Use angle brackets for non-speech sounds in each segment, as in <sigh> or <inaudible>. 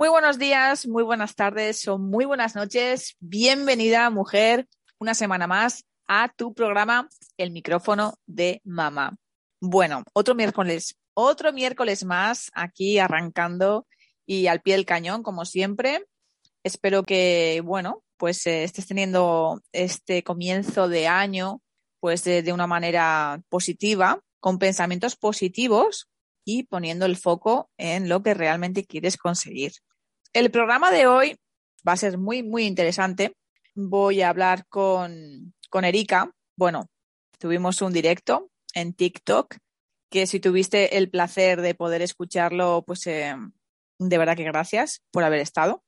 Muy buenos días, muy buenas tardes o muy buenas noches. Bienvenida, mujer, una semana más a tu programa El micrófono de mamá. Bueno, otro miércoles, otro miércoles más aquí arrancando y al pie del cañón, como siempre. Espero que, bueno, pues eh, estés teniendo este comienzo de año pues de una manera positiva, con pensamientos positivos y poniendo el foco en lo que realmente quieres conseguir. El programa de hoy va a ser muy, muy interesante. Voy a hablar con, con Erika. Bueno, tuvimos un directo en TikTok que si tuviste el placer de poder escucharlo, pues eh, de verdad que gracias por haber estado.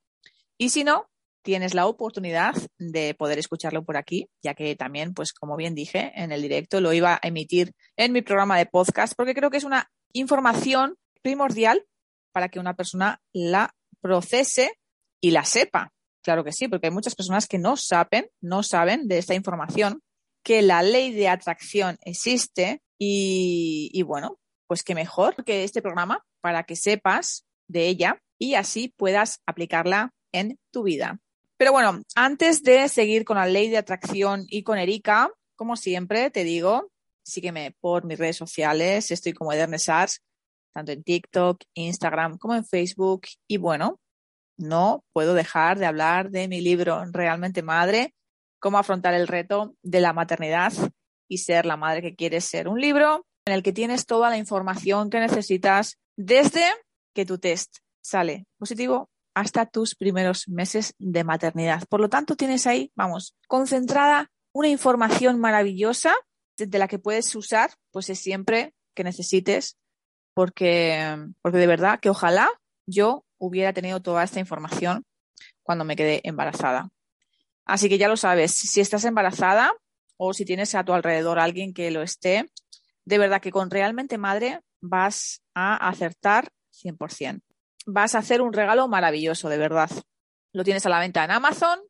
Y si no, tienes la oportunidad de poder escucharlo por aquí, ya que también, pues como bien dije en el directo, lo iba a emitir en mi programa de podcast, porque creo que es una información primordial para que una persona la procese y la sepa. Claro que sí, porque hay muchas personas que no saben, no saben de esta información, que la ley de atracción existe y, bueno, pues que mejor que este programa para que sepas de ella y así puedas aplicarla en tu vida. Pero bueno, antes de seguir con la ley de atracción y con Erika, como siempre te digo, sígueme por mis redes sociales, estoy como Edernesars, tanto en TikTok, Instagram como en Facebook. Y bueno, no puedo dejar de hablar de mi libro Realmente Madre, cómo afrontar el reto de la maternidad y ser la madre que quieres ser. Un libro en el que tienes toda la información que necesitas desde que tu test sale positivo hasta tus primeros meses de maternidad. Por lo tanto, tienes ahí, vamos, concentrada una información maravillosa de la que puedes usar, pues es siempre que necesites porque, porque de verdad que ojalá yo hubiera tenido toda esta información cuando me quedé embarazada. Así que ya lo sabes, si estás embarazada o si tienes a tu alrededor alguien que lo esté, de verdad que con realmente madre vas a acertar 100%. Vas a hacer un regalo maravilloso, de verdad. Lo tienes a la venta en Amazon,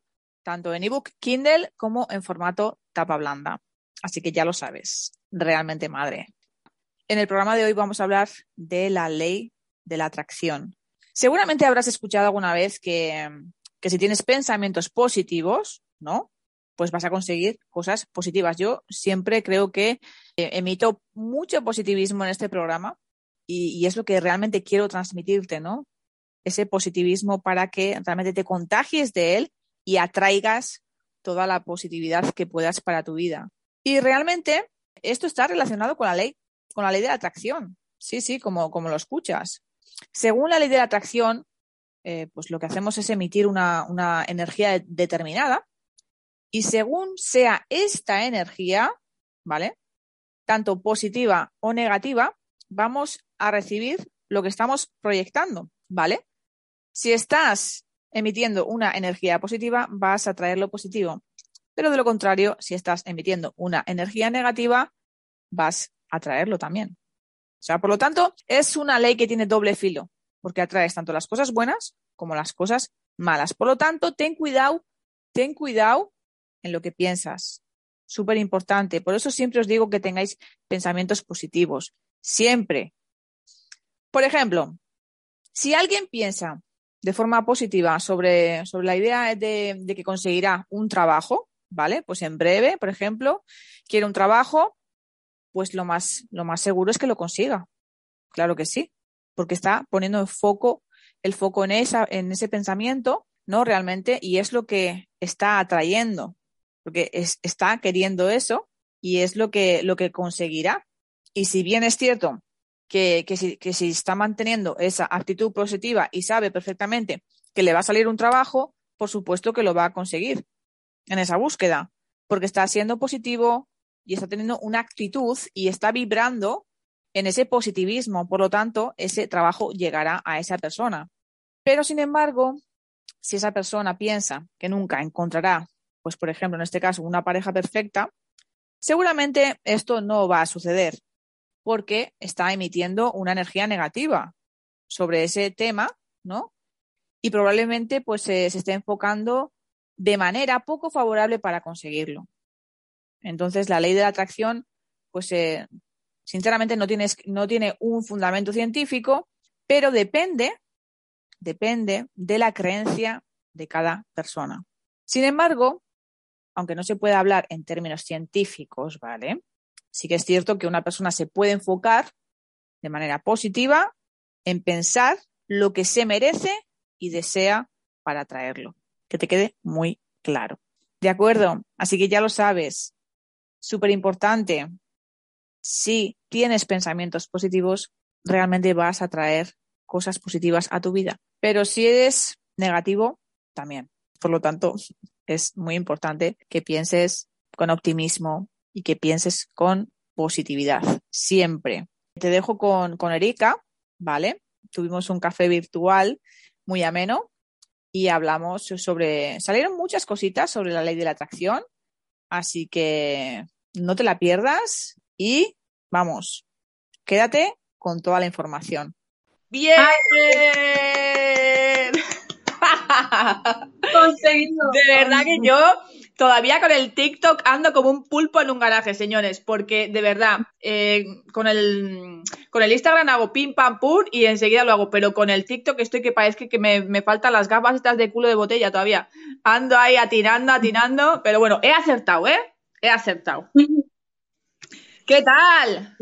tanto en ebook, Kindle como en formato tapa blanda. Así que ya lo sabes, realmente madre. En el programa de hoy vamos a hablar de la ley de la atracción. Seguramente habrás escuchado alguna vez que, si tienes pensamientos positivos, ¿no? Pues vas a conseguir cosas positivas. Yo siempre creo que eh, emito mucho positivismo en este programa y, y, es lo que realmente quiero transmitirte, ¿no? Ese positivismo para que realmente te contagies de él y atraigas toda la positividad que puedas para tu vida. Y realmente esto está relacionado con la ley con la ley de la atracción. Sí, sí, como, como lo escuchas. Según la ley de la atracción, eh, pues lo que hacemos es emitir una, una energía determinada y según sea esta energía, ¿vale? Tanto positiva o negativa, vamos a recibir lo que estamos proyectando, ¿vale? Si estás emitiendo una energía positiva, vas a traer lo positivo. Pero de lo contrario, si estás emitiendo una energía negativa, vas atraerlo también. O sea, por lo tanto, es una ley que tiene doble filo, porque atraes tanto las cosas buenas como las cosas malas. Por lo tanto, ten cuidado, ten cuidado en lo que piensas. Súper importante. Por eso siempre os digo que tengáis pensamientos positivos. Siempre. Por ejemplo, si alguien piensa de forma positiva sobre, sobre la idea de, de que conseguirá un trabajo, ¿vale? Pues en breve, por ejemplo, quiere un trabajo, pues lo más, lo más seguro es que lo consiga. claro que sí, porque está poniendo el foco, el foco en, esa, en ese pensamiento, ¿no? Realmente, y es lo que está atrayendo, porque está queriendo eso y es lo que, lo que conseguirá. Y si bien es cierto que, que, si, que si está manteniendo esa actitud positiva y sabe perfectamente que le va a salir un trabajo, por supuesto que lo va a conseguir en esa búsqueda, porque está siendo positivo y está teniendo una actitud y está vibrando en ese positivismo. Por lo tanto, ese trabajo llegará a esa persona. Pero, sin embargo, si esa persona piensa que nunca encontrará, pues, por ejemplo, en este caso, una pareja perfecta, seguramente esto no va a suceder porque está emitiendo una energía negativa sobre ese tema, ¿no? Y probablemente pues se esté enfocando de manera poco favorable para conseguirlo. Entonces, la ley de la atracción, pues eh, sinceramente no, no tiene un fundamento científico, pero depende, depende de la creencia de cada persona. Sin embargo, aunque no se pueda hablar en términos científicos, ¿vale? Sí que es cierto que una persona se puede enfocar de manera positiva en pensar lo que se merece y desea para atraerlo. Que te quede muy claro. ¿De acuerdo? Así que ya lo sabes. Súper importante. Si tienes pensamientos positivos, realmente vas a traer cosas positivas a tu vida. Pero si eres negativo, también. Por lo tanto, es muy importante que pienses con optimismo y que pienses con positividad. Siempre. Te dejo con, con Erika, ¿vale? Tuvimos un café virtual muy ameno y hablamos sobre, salieron muchas cositas sobre la ley de la atracción, así que no te la pierdas y vamos, quédate con toda la información. Bien. <laughs> Conseguido. De verdad que yo todavía con el TikTok ando como un pulpo en un garaje, señores, porque de verdad, eh, con, el, con el Instagram hago pim pam pum y enseguida lo hago, pero con el TikTok estoy que parece que me, me faltan las gafas estas de culo de botella todavía. Ando ahí atinando, atinando, pero bueno, he acertado, ¿eh? He acertado. <laughs> ¿Qué tal?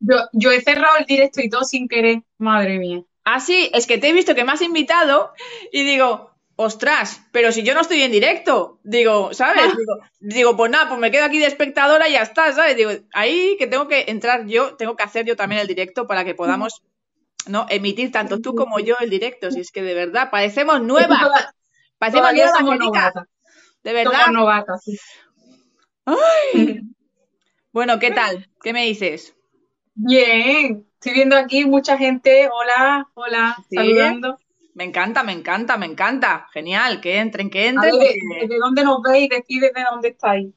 Yo, yo he cerrado el directo y todo sin querer, madre mía. Ah, sí, es que te he visto que me has invitado y digo, ostras, pero si yo no estoy en directo, digo, ¿sabes? <laughs> Ah. Digo, pues nada, pues me quedo aquí de espectadora y ya está, ¿sabes? Digo, ahí que tengo que entrar yo, tengo que hacer yo también el directo para que podamos, ¿no? Emitir tanto tú como yo el directo, si es que de verdad, parecemos nuevas. Parecemos nuevas, De verdad. Somos sí. <laughs> Bueno, ¿qué tal? ¿Qué me dices? Bien, estoy viendo aquí mucha gente. Hola, hola, saludando. Me encanta, me encanta, me encanta. Genial, que entren, que entren. ¿De dónde nos veis? Decid desde dónde estáis.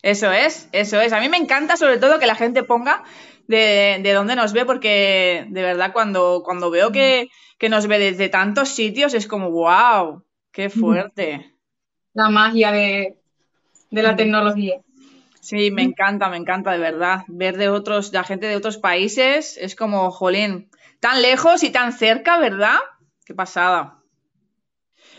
Eso es, eso es. A mí me encanta sobre todo que la gente ponga de, de dónde nos ve, porque de verdad cuando, cuando veo que, nos ve desde tantos sitios es como, wow, qué fuerte. La magia de, de la tecnología. Sí, me encanta, me encanta de verdad. Ver de otros, la gente de otros países es como, jolín, tan lejos y tan cerca, ¿verdad? Qué pasada.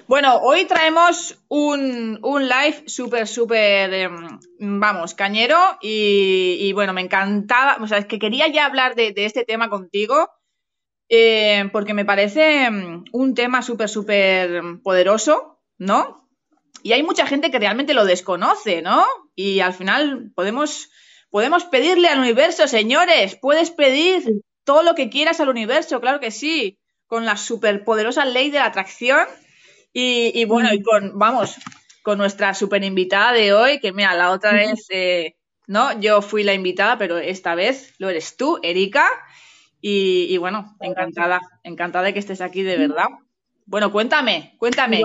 Bueno, hoy traemos un, live súper, súper, em, vamos, cañero y, bueno, me encantaba, o sea, es que quería ya hablar de, este tema contigo eh, porque me parece em, un tema súper, súper poderoso, ¿no? Y hay mucha gente que realmente lo desconoce, ¿no? Y al final podemos, podemos pedirle al universo, señores, puedes pedir todo lo que quieras al universo, claro que sí con la superpoderosa ley de la atracción y, bueno, y con, vamos, con nuestra super invitada de hoy, que mira, la otra vez, eh, ¿no? Yo fui la invitada, pero esta vez lo eres tú, Erika. Y, bueno, encantada, encantada de que estés aquí, de verdad. Bueno, cuéntame, cuéntame,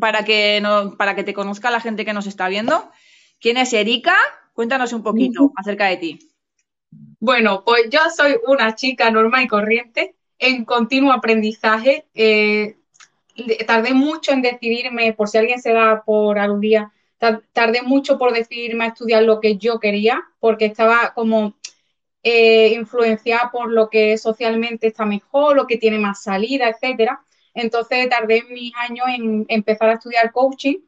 para que, no, para que te conozca la gente que nos está viendo. ¿Quién es Erika? Cuéntanos un poquito acerca de ti. Bueno, pues yo soy una chica normal y corriente en continuo aprendizaje. Eh, tardé mucho en decidirme, por si alguien se da por aludía, tardé mucho por decidirme a estudiar lo que yo quería, porque estaba como eh, influenciada por lo que socialmente está mejor, lo que tiene más salida, etcétera. Entonces tardé mis años en empezar a estudiar coaching,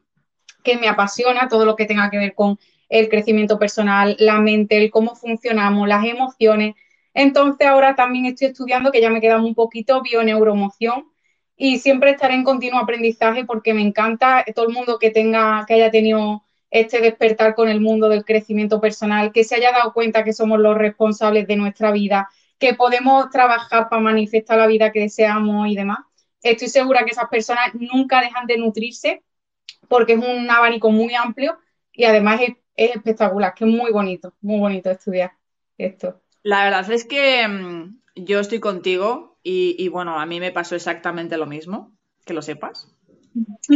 que me apasiona todo lo que tenga que ver con el crecimiento personal, la mente, el cómo funcionamos, las emociones, Entonces ahora también estoy estudiando, que ya me queda un poquito, bioneuromoción y siempre estaré en continuo aprendizaje porque me encanta todo el mundo que tenga, que haya tenido este despertar con el mundo del crecimiento personal, que se haya dado cuenta que somos los responsables de nuestra vida, que podemos trabajar para manifestar la vida que deseamos y demás. Estoy segura que esas personas nunca dejan de nutrirse porque es un abanico muy amplio y además es, es espectacular, que es muy bonito, muy bonito estudiar esto. La verdad es que mm, yo estoy contigo y, bueno, a mí me pasó exactamente lo mismo, que lo sepas.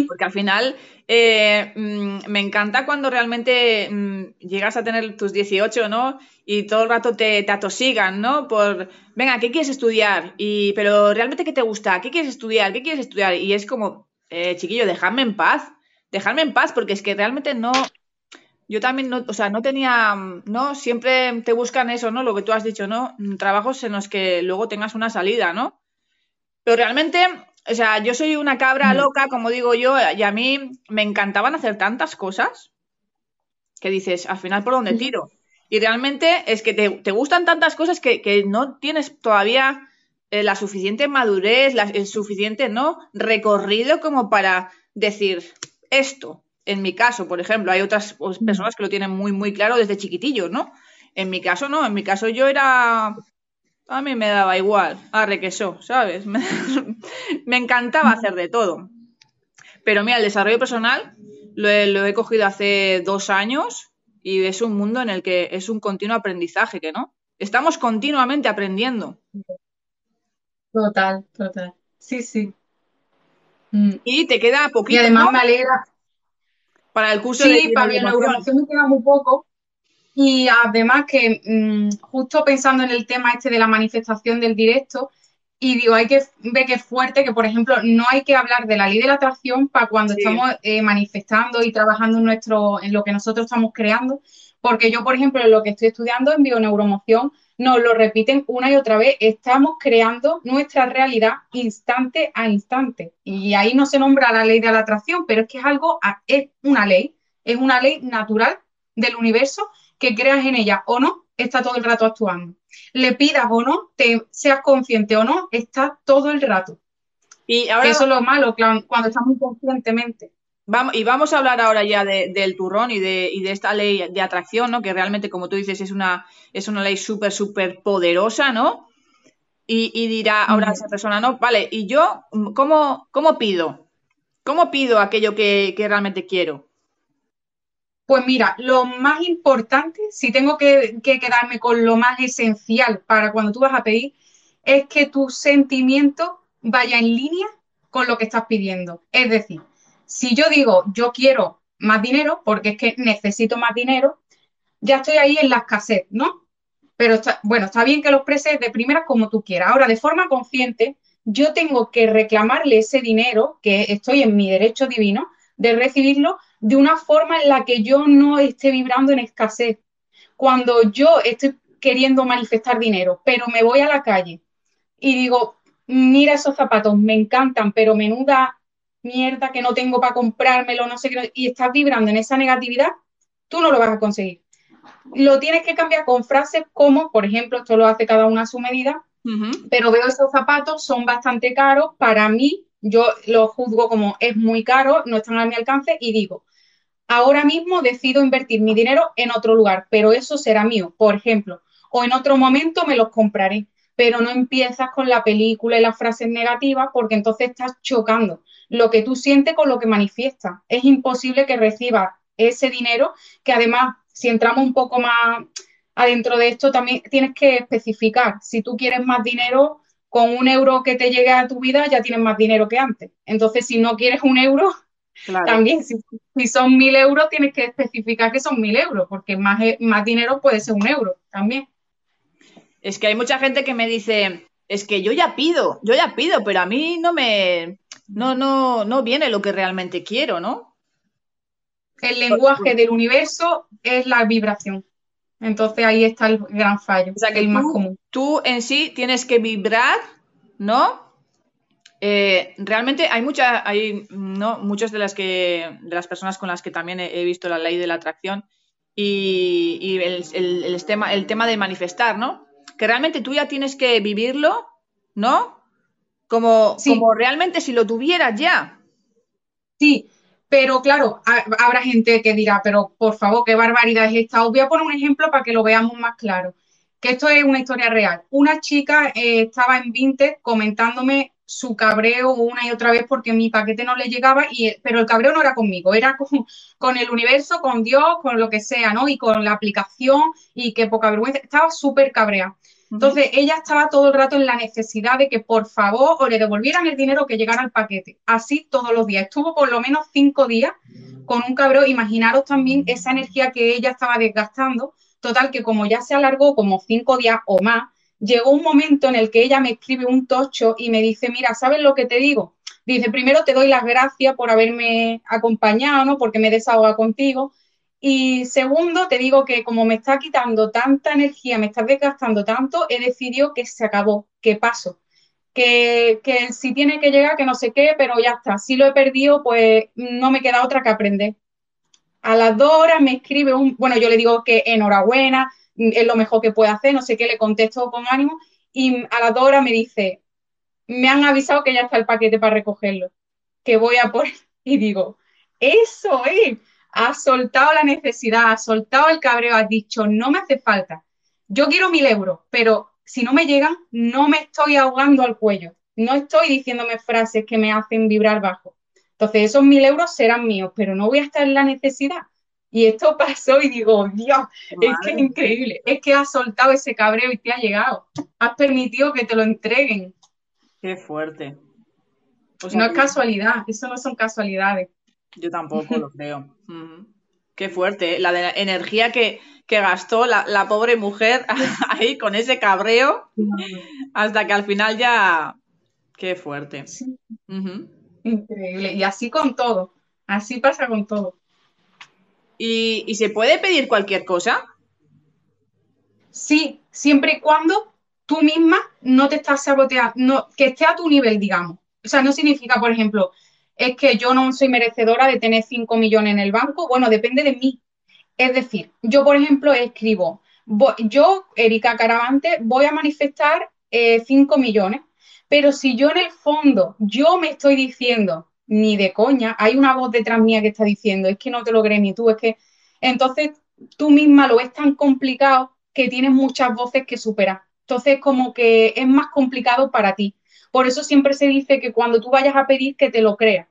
Porque al final eh, mm, me encanta cuando realmente mm, llegas a tener tus 18, ¿no? Y todo el rato te, te, atosigan, ¿no? Por, venga, ¿qué quieres estudiar? Y, pero realmente, ¿qué te gusta? ¿Qué quieres estudiar? ¿Qué quieres estudiar? Y es como, eh, chiquillo, dejadme en paz. Dejadme en paz porque es que realmente no, yo también no, o sea, no tenía, ¿no? Siempre te buscan eso, ¿no? Lo que tú has dicho, ¿no? Trabajos en los que luego tengas una salida, ¿no? Pero realmente, o sea, yo soy una cabra mm. loca, como digo yo, y a mí me encantaban hacer tantas cosas que dices, al final, ¿por dónde tiro? Y realmente es que te, gustan tantas cosas que, no tienes todavía eh, la suficiente madurez, el suficiente, ¿no? Recorrido como para decir esto, en mi caso, por ejemplo, hay otras pues, mm. personas que lo tienen muy, muy claro desde chiquitillos, ¿no? En mi caso, no. En mi caso, yo era. A mí me daba igual. Arre que ¿sabes? <laughs> Me, encantaba hacer de todo. Pero mira, el desarrollo personal lo he, cogido hace dos años y es un mundo en el que es un continuo aprendizaje, que no. Estamos continuamente aprendiendo. Total, total. Sí, sí. Y te queda poquito. Y además me alegra, para el curso sí, para la neuromoción me queda muy poco. Y además que mm, justo pensando en el tema este de la manifestación del directo, y digo, hay que ver que es fuerte que, por ejemplo, no hay que hablar de la ley de la atracción para cuando estamos eh, manifestando y trabajando en, nuestro, en lo que nosotros estamos creando, porque yo, por ejemplo, en lo que estoy estudiando en bioneuromoción, nos lo repiten una y otra vez, estamos creando nuestra realidad instante a instante. Y ahí no se nombra la ley de la atracción, pero es que es algo, es una ley, es una ley natural del universo que creas en ella o no, está todo el rato actuando. Le pidas o no, te seas consciente o no, está todo el rato. Y ahora... Eso es lo malo, cuando estamos inconscientemente. Vamos, y vamos a hablar ahora ya del turrón y de, y de, esta ley de atracción, ¿no? Que realmente, como tú dices, es una, es una ley súper, súper poderosa, ¿no? Y, dirá ahora esa persona, ¿no? Vale, ¿y yo cómo, cómo pido? ¿Cómo pido aquello que, realmente quiero? Pues mira, lo más importante, si tengo que, que quedarme con lo más esencial para cuando tú vas a pedir, es que tu sentimiento vaya en línea con lo que estás pidiendo. Es decir, si yo digo, yo quiero más dinero, porque es que necesito más dinero, ya estoy ahí en la escasez, ¿no? Pero está, bueno, está bien que lo expreses de primera como tú quieras. Ahora, de forma consciente, yo tengo que reclamarle ese dinero, que estoy en mi derecho divino, de recibirlo de una forma en la que yo no esté vibrando en escasez. Cuando yo estoy queriendo manifestar dinero, pero me voy a la calle y digo, mira esos zapatos, me encantan, pero menuda mierda que no tengo para comprármelo, no sé qué, y estás vibrando en esa negatividad, tú no lo vas a conseguir. Lo tienes que cambiar con frases como, por ejemplo, esto lo hace cada una a su medida, pero veo esos zapatos, son bastante caros, para mí, yo lo juzgo como es muy caro, no están a mi alcance y digo, ahora mismo decido invertir mi dinero en otro lugar, pero eso será mío, por ejemplo, o en otro momento me los compraré, pero no empiezas con la película y las frases negativas porque entonces estás chocando lo que tú sientes con lo que manifiestas. Es imposible que recibas ese dinero, que además, si entramos un poco más adentro de esto, también tienes que especificar. Si tú quieres más dinero, con un euro que te llegue a tu vida ya tienes más dinero que antes. Entonces, si no quieres un euro, también, si, son mil euros, tienes que especificar que son mil euros, porque más, más dinero puede ser un euro también. Es que hay mucha gente que me dice, es que yo ya pido, yo ya pido, pero a mí no me, no, no, no viene lo que realmente quiero, ¿no? El lenguaje del universo es la vibración. Entonces ahí está el gran fallo, o sea, que el más común. Tú en sí tienes que vibrar, ¿no? Eh, realmente hay muchas, hay, ¿no? Muchas de las que, de las personas con las que también he, visto la ley de la atracción y, el, tema, el tema de manifestar, ¿no? Que realmente tú ya tienes que vivirlo, ¿no? Como, como realmente si lo tuvieras ya. Sí, pero claro, habrá gente que dirá, pero por favor, qué barbaridad es esta. Os voy a poner un ejemplo para que lo veamos más claro, que esto es una historia real. Una chica eh, estaba en 20 comentándome su cabreo una y otra vez porque mi paquete no le llegaba, y, pero el cabreo no era conmigo, era con, con, el universo, con Dios, con lo que sea, ¿no? Y con la aplicación y qué poca vergüenza. Estaba súper cabrea. Entonces, ella estaba todo el rato en la necesidad de que por favor o le devolvieran el dinero que llegara al paquete. Así todos los días. Estuvo por lo menos cinco días con un cabreo. Imaginaros también esa energía que ella estaba desgastando. Total, que como ya se alargó como cinco días o más, llegó un momento en el que ella me escribe un tocho y me dice, mira, ¿sabes lo que te digo? Dice, primero te doy las gracias por haberme acompañado, ¿no? Porque me desahoga contigo. Y segundo, te digo que como me está quitando tanta energía, me está desgastando tanto, he decidido que se acabó, que paso. Que, que si tiene que llegar, que no sé qué, pero ya está. Si lo he perdido, pues no me queda otra que aprender. A las dos horas me escribe un, bueno, yo le digo que enhorabuena, es lo mejor que puede hacer, no sé qué, le contesto con ánimo y a las dos horas me dice, me han avisado que ya está el paquete para recogerlo, que voy a por... <laughs> Y digo, eso es, ha soltado la necesidad, ha soltado el cabreo, has dicho, no me hace falta, yo quiero mil euros, pero si no me llegan, no me estoy ahogando al cuello, no estoy diciéndome frases que me hacen vibrar bajo. Entonces, esos mil euros serán míos, pero no voy a estar en la necesidad. Y esto <laughs> pasó y digo, Dios, es que es increíble, es que has soltado ese cabreo y te ha llegado. Has permitido que te lo entreguen. Qué fuerte. no es casualidad, eso no son casualidades. Yo tampoco lo <laughs> creo. Qué fuerte, ¿eh? la energía que, gastó la, pobre mujer <laughs> ahí con ese cabreo hasta que al final ya... Qué fuerte. Increíble. Y así con todo. Así pasa con todo. ¿Y, se puede pedir cualquier cosa? Sí, siempre y cuando tú misma no te estás saboteando, no, que esté a tu nivel, digamos. O sea, no significa, por ejemplo, es que yo no soy merecedora de tener 5 millones en el banco. Bueno, depende de mí. Es decir, yo, por ejemplo, escribo, yo, Erika Caravante, voy a manifestar 5 eh, millones, pero si yo en el fondo, yo me estoy diciendo, ni de coña. Hay una voz detrás mía que está diciendo, es que no te lo crees ni tú, es que. Entonces tú misma lo ves tan complicado que tienes muchas voces que superar. Entonces, como que es más complicado para ti. Por eso siempre se dice que cuando tú vayas a pedir, que te lo creas.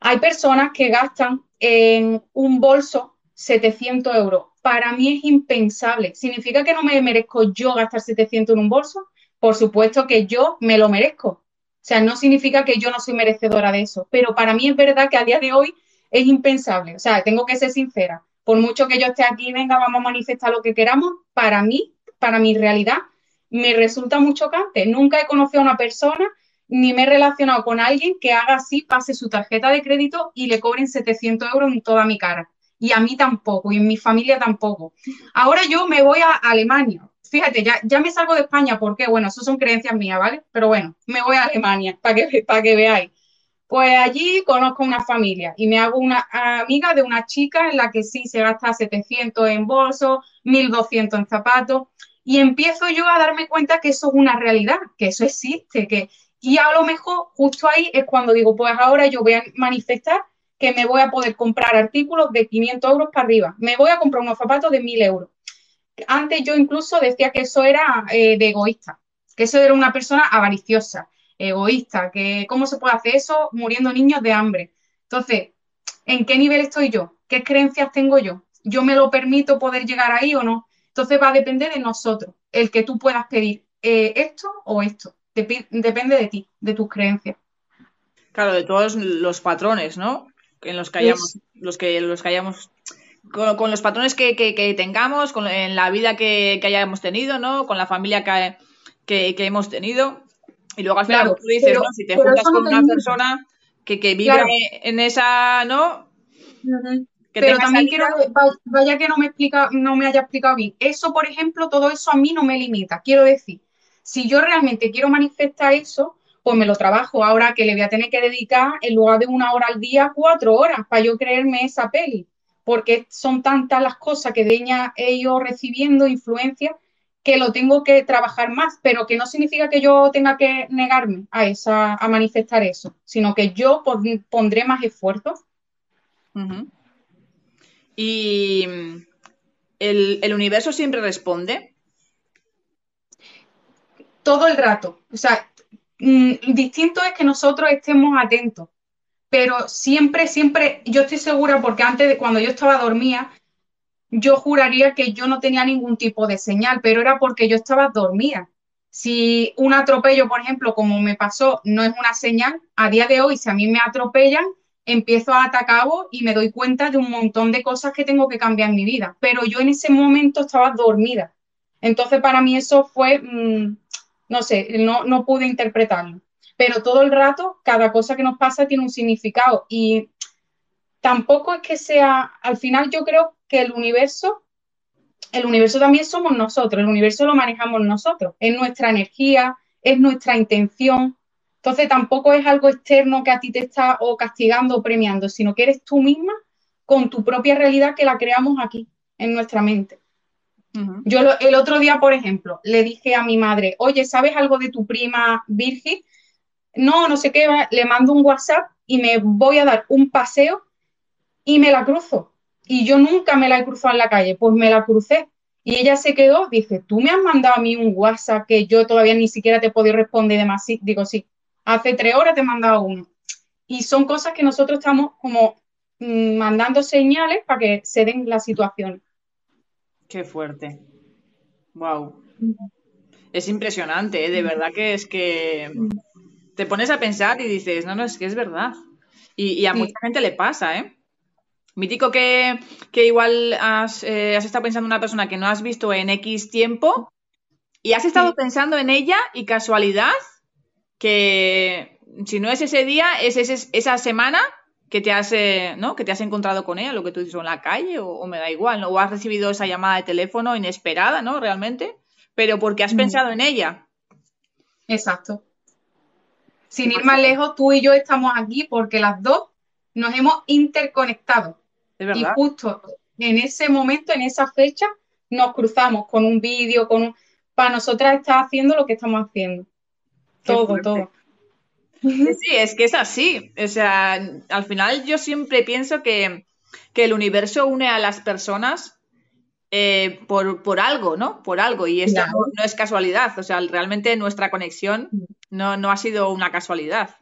Hay personas que gastan en un bolso 700 euros. Para mí es impensable. ¿Significa que no me merezco yo gastar 700 en un bolso? Por supuesto que yo me lo merezco. Sea, no significa que yo no soy merecedora de eso, pero para mí es verdad que a día de hoy es impensable. O sea, tengo que ser sincera. Por mucho que yo esté aquí, venga, vamos a manifestar lo que queramos, para mí, para mi realidad, me resulta muy chocante. Nunca he conocido a una persona ni me he relacionado con alguien que haga así, pase su tarjeta de crédito y le cobren 700 euros en toda mi cara. Y a mí tampoco, y en mi familia tampoco. Ahora yo me voy a Alemania fíjate, ya, ya me salgo de España porque, bueno, eso son creencias mías, ¿vale? Pero bueno, me voy a Alemania para que, para que veáis. Pues allí conozco una familia y me hago una amiga de una chica en la que sí se gasta 700 en bolsos, 1200 en zapatos y empiezo yo a darme cuenta que eso es una realidad, que eso existe, que y a lo mejor justo ahí es cuando digo, pues ahora yo voy a manifestar que me voy a poder comprar artículos de 500 euros para arriba, me voy a comprar unos zapatos de 1000 euros antes yo incluso decía que eso era eh, de egoísta, que eso era una persona avariciosa, egoísta, que cómo se puede hacer eso muriendo niños de hambre. Entonces, ¿en qué nivel estoy yo? ¿Qué creencias tengo yo? ¿Yo me lo permito poder llegar ahí o no? Entonces va a depender de nosotros, el que tú puedas pedir eh, esto o esto. depende de ti, de tus creencias. Claro, de todos los patrones, ¿no? En los que hayamos, los que, los que hayamos con, los patrones que, tengamos, con, en la vida que, hayamos tenido, ¿no? Con la familia que, hemos tenido. Y luego al final, tú dices, ¿no? Si te juntas con una persona que, vive en esa, ¿no? pero también quiero, vaya que no me explica, no me haya explicado bien. Eso, por ejemplo, todo eso a mí no me limita. Quiero decir, si yo realmente quiero manifestar eso, pues me lo trabajo ahora que le voy a tener que dedicar en lugar de una hora al día, cuatro horas para yo creerme esa peli porque son tantas las cosas que he ido recibiendo influencia que lo tengo que trabajar más, pero que no significa que yo tenga que negarme a, esa, a manifestar eso, sino que yo pondré más esfuerzo. ¿Y el, el universo siempre responde? Todo el rato. O sea, mm, distinto es que nosotros estemos atentos, pero siempre, siempre, yo estoy segura porque antes de cuando yo estaba dormida, yo juraría que yo no tenía ningún tipo de señal, pero era porque yo estaba dormida. Si un atropello, por ejemplo, como me pasó, no es una señal, a día de hoy, si a mí me atropellan, empiezo a atacar y me doy cuenta de un montón de cosas que tengo que cambiar en mi vida. Pero yo en ese momento estaba dormida. Entonces, para mí eso fue, mm, no sé, no, no pude interpretarlo. Pero todo el rato, cada cosa que nos pasa tiene un significado. Y tampoco es que sea, al final yo creo que el universo, el universo también somos nosotros, el universo lo manejamos nosotros, es nuestra energía, es nuestra intención. Entonces tampoco es algo externo que a ti te está o castigando o premiando, sino que eres tú misma con tu propia realidad que la creamos aquí, en nuestra mente. Yo el otro día, por ejemplo, le dije a mi madre, oye, ¿sabes algo de tu prima Virgi? No, no sé qué, le mando un WhatsApp y me voy a dar un paseo y me la cruzo y yo nunca me la he cruzado en la calle, pues me la crucé. Y ella se quedó, dice, tú me has mandado a mí un WhatsApp que yo todavía ni siquiera te he podido responder y demás. digo, sí, hace tres horas te he mandado uno. Y son cosas que nosotros estamos como mm, mandando señales para que se den las situaciones. Qué fuerte. Wow. Es impresionante, ¿eh? de verdad que es que te pones a pensar y dices, no, no, es que es verdad. Y, a mucha gente le pasa, ¿eh? Mítico que, igual eh, has, estado pensando en una persona que no has visto en X tiempo y has estado pensando en ella y casualidad que si no es ese día, es, esa semana que te has, eh, ¿no? que te has encontrado con ella, lo que tú dices, en la calle o, me da igual, ¿no? o has recibido esa llamada de teléfono inesperada, ¿no? Realmente, pero porque has mm. pensado en ella. Exacto. Sin ir más lejos, tú y yo estamos aquí porque las dos nos hemos interconectado. Y justo en ese momento, en esa fecha, nos cruzamos con un vídeo, con un... Para nosotras está haciendo lo que estamos haciendo. todo, todo. Sí, es que es así. O sea, al final yo siempre pienso que, el universo une a las personas eh, por, algo, ¿no? Por algo. Y esto no, es casualidad. O sea, realmente nuestra conexión no, no ha sido una casualidad.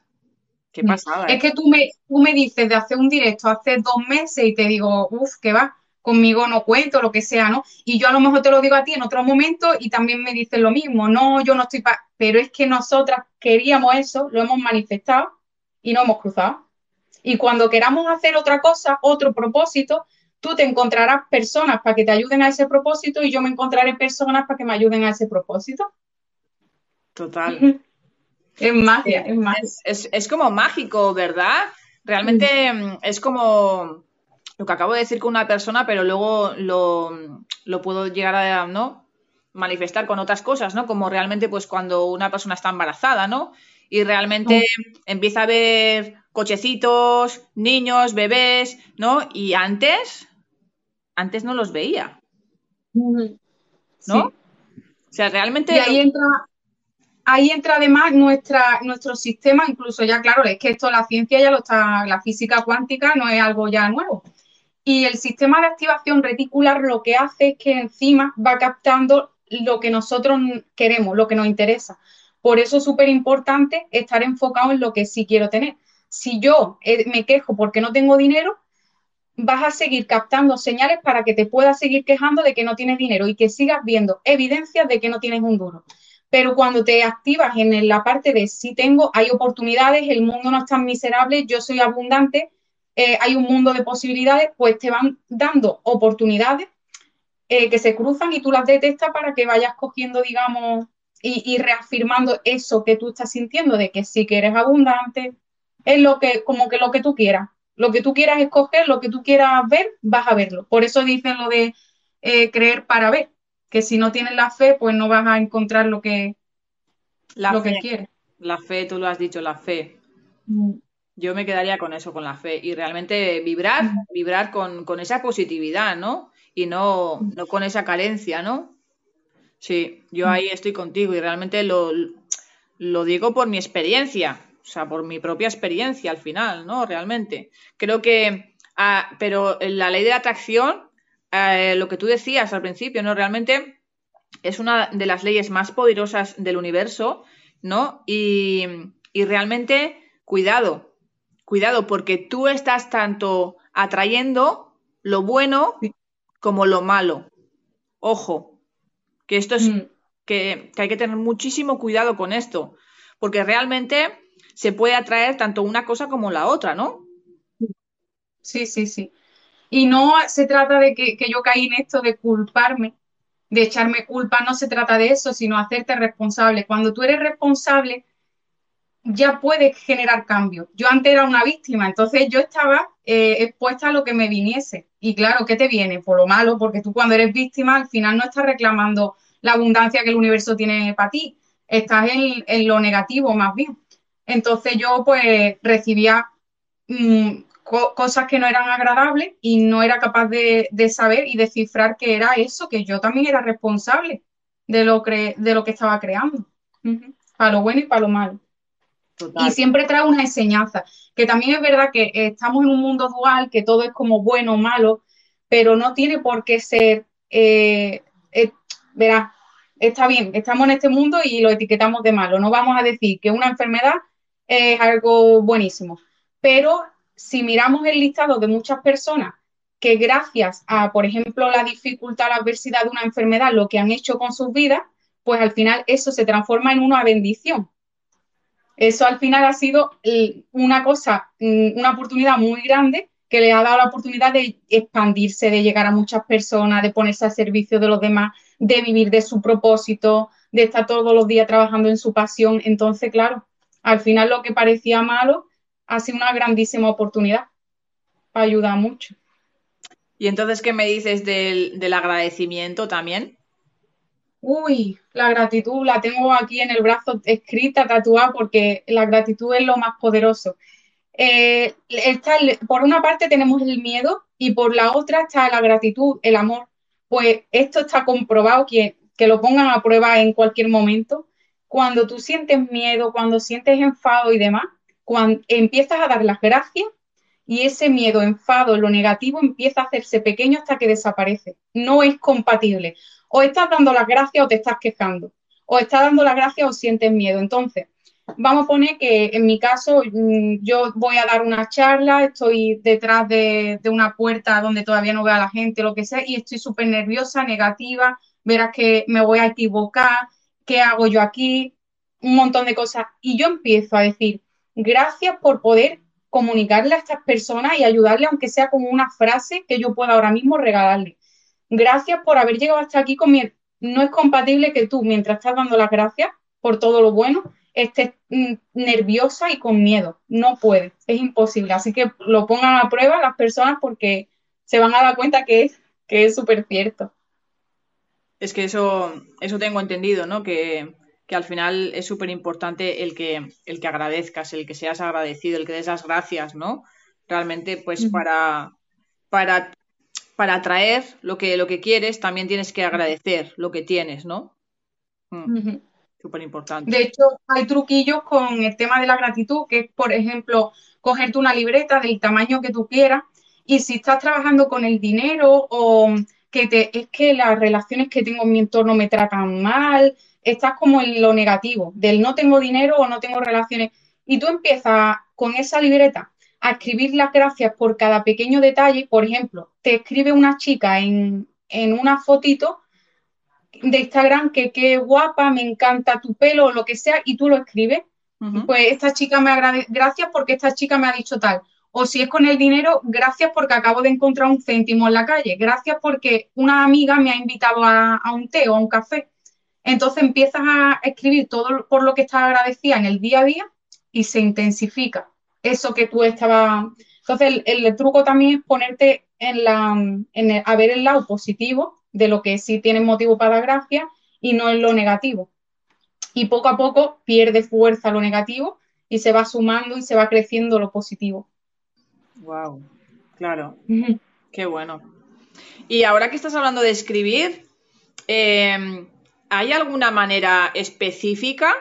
Qué mm. pasada. Es ¿eh? que tú me, tú me dices de hacer un directo hace dos meses y te digo, uff, que va, conmigo no cuento, lo que sea, ¿no? Y yo a lo mejor te lo digo a ti en otro momento y también me dices lo mismo, no, yo no estoy para... Pero es que nosotras queríamos eso, lo hemos manifestado y no hemos cruzado. Y cuando queramos hacer otra cosa, otro propósito, tú te encontrarás personas para que te ayuden a ese propósito y yo me encontraré personas para que me ayuden a ese propósito. Total. Es magia, es magia. Es, como mágico, ¿verdad? Realmente mm, es como lo que acabo de decir con una persona, pero luego lo, puedo llegar a ¿no? manifestar con otras cosas, ¿no? Como realmente, pues cuando una persona está embarazada, ¿no? Y realmente empieza a ver cochecitos, niños, bebés, ¿no? Y antes, antes no los veía. ¿No? O sea, realmente. Y ahí entra, ahí entra además nuestro sistema, incluso ya claro, es que esto la ciencia ya lo está, la física cuántica no es algo ya nuevo. Y el sistema de activación reticular lo que hace es que encima va captando lo que nosotros queremos, lo que nos interesa. Por eso es súper importante estar enfocado en lo que sí quiero tener. Si yo eh, me quejo porque no tengo dinero, vas a seguir captando señales para que te puedas seguir quejando de que no tienes dinero y que sigas viendo evidencias de que no tienes un duro. Pero cuando te activas en la parte de si tengo, hay oportunidades, el mundo no es tan miserable, yo soy abundante, eh, hay un mundo de posibilidades, pues te van dando oportunidades eh, que se cruzan y tú las detectas para que vayas cogiendo, digamos, y, reafirmando eso que tú estás sintiendo de que sí que eres abundante, es lo que, como que lo que tú quieras. Lo que tú quieras escoger, lo que tú quieras ver, vas a verlo. Por eso dicen lo de eh, creer para ver que si no tienes la fe, pues no vas a encontrar lo que, la lo que quieres. La fe, tú lo has dicho, la fe. Mm. Yo me quedaría con eso, con la fe. Y realmente vibrar, mm. vibrar con, esa positividad, ¿no? Y no, mm. no con esa carencia, ¿no? Sí, yo ahí estoy contigo y realmente lo, lo digo por mi experiencia, o sea, por mi propia experiencia al final, ¿no? Realmente. Creo que, ah, pero la ley de la atracción, eh, lo que tú decías al principio, ¿no? Realmente es una de las leyes más poderosas del universo, ¿no? Y, y realmente, cuidado, cuidado, porque tú estás tanto atrayendo lo bueno como lo malo. Ojo, que esto es, mm. que, que hay que tener muchísimo cuidado con esto, porque realmente se puede atraer tanto una cosa como la otra, ¿no? Sí, sí, sí. Y no se trata de que, yo caí en esto de culparme, de echarme culpa, no se trata de eso, sino hacerte responsable. Cuando tú eres responsable, ya puedes generar cambio. Yo antes era una víctima, entonces yo estaba eh, expuesta a lo que me viniese. Y claro, ¿qué te viene? Por lo malo, porque tú cuando eres víctima al final no estás reclamando la abundancia que el universo tiene para ti, estás en lo negativo más bien. Entonces yo pues recibía mm, cosas que no eran agradables y no era capaz de, saber y descifrar que era eso, que yo también era responsable de lo, de lo que estaba creando, para lo bueno y para lo malo. Y siempre trae una enseñanza, que también es verdad que estamos en un mundo dual, que todo es como bueno o malo, pero no tiene por qué ser, eh, eh, verá, está bien, estamos en este mundo y lo etiquetamos de malo. No vamos a decir que una enfermedad es algo buenísimo. Pero si miramos el listado de muchas personas que gracias a, por ejemplo, la dificultad, la adversidad de una enfermedad, lo que han hecho con sus vidas, pues al final eso se transforma en una bendición. Eso al final ha sido una cosa, mm, una oportunidad muy grande que le ha dado la oportunidad de expandirse, de llegar a muchas personas, de ponerse al servicio de los demás, de vivir de su propósito, de estar todos los días trabajando en su pasión. Entonces, claro, al final lo que parecía malo ha sido una grandísima oportunidad para ayudar mucho. ¿Y entonces qué me dices del, agradecimiento también? Uy, la gratitud la tengo aquí en el brazo escrita, tatuada, porque la gratitud es lo más poderoso. Eh, por una parte tenemos el miedo y por la otra está la gratitud, el amor. Pues esto está comprobado, que, que lo pongan a prueba en cualquier momento cuando tú sientes miedo, cuando sientes enfado y demás, cuando empiezas a dar las gracias y ese miedo, enfado, lo negativo empieza a hacerse pequeño hasta que desaparece. No es compatible. O estás dando las gracias o te estás quejando. O estás dando las gracias o sientes miedo. Entonces, vamos a poner que en mi caso mm, yo voy a dar una charla, estoy detrás de, una puerta donde todavía no veo a la gente, lo que sea, y estoy súper nerviosa, negativa, verás que me voy a equivocar, ¿qué hago yo aquí? Un montón de cosas. Y yo empiezo a decir, gracias por poder comunicarle a estas personas y ayudarle, aunque sea como una frase que yo pueda ahora mismo regalarle. Gracias por haber llegado hasta aquí con No es compatible que tú, mientras estás dando las gracias por todo lo bueno, estés mm, nerviosa y con miedo. No puede, es imposible. Así que lo pongan a prueba las personas porque se van a dar cuenta que es que es súper cierto. Es que eso, eso tengo entendido, ¿no? Que, al final es súper importante el que, el que agradezcas, el que seas agradecido, el que des las gracias, ¿no? Realmente, pues para, para, para atraer lo que, lo que quieres, también tienes que agradecer lo que tienes, ¿no? Mm, súper importante. De hecho, hay truquillos con el tema de la gratitud, que es, por ejemplo, cogerte una libreta del tamaño que tú quieras y si estás trabajando con el dinero o que es que las relaciones que tengo en mi entorno me tratan mal, estás como en lo negativo, del no tengo dinero o no tengo relaciones, y tú empiezas con esa libreta a escribir las gracias por cada pequeño detalle, por ejemplo, te escribe una chica en, una fotito de Instagram que qué guapa, me encanta tu pelo o lo que sea, y tú lo escribes, pues esta chica me agradece, gracias porque esta chica me ha dicho tal o si es con el dinero, gracias porque acabo de encontrar un céntimo en la calle, gracias porque una amiga me ha invitado a, un té o a un café. Entonces empiezas a escribir todo por lo que estás agradecida en el día a día y se intensifica eso que tú estabas. Entonces el, truco también es ponerte en la, a ver el lado positivo de lo que sí tienes motivo para dar gracias y no en lo negativo. Y poco a poco pierde fuerza lo negativo y se va sumando y se va creciendo lo positivo. Wow, claro. Qué bueno. Y ahora que estás hablando de escribir, em, ¿hay alguna manera específica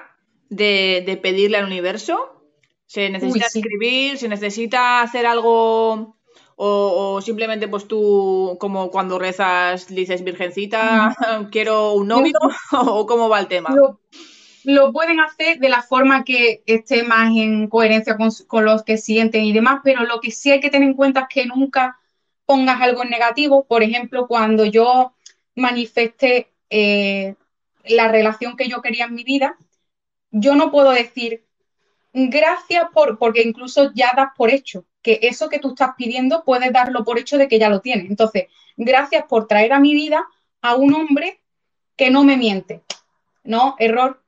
de, pedirle al universo? ¿Se necesita escribir? ¿Se necesita hacer algo? O, simplemente pues tú, como cuando rezas, dices, Virgencita, quiero un novio, <laughs> o cómo va el tema? Lo, pueden hacer de la forma que esté más en coherencia con, con los que sienten y demás, pero lo que sí hay que tener en cuenta es que nunca pongas algo en negativo. Por ejemplo, cuando yo manifesté eh, la relación que yo quería en mi vida, yo no puedo decir gracias por, porque incluso ya das por hecho que eso que tú estás pidiendo puedes darlo por hecho de que ya lo tienes. Entonces, gracias por traer a mi vida a un hombre que no me miente. No, error.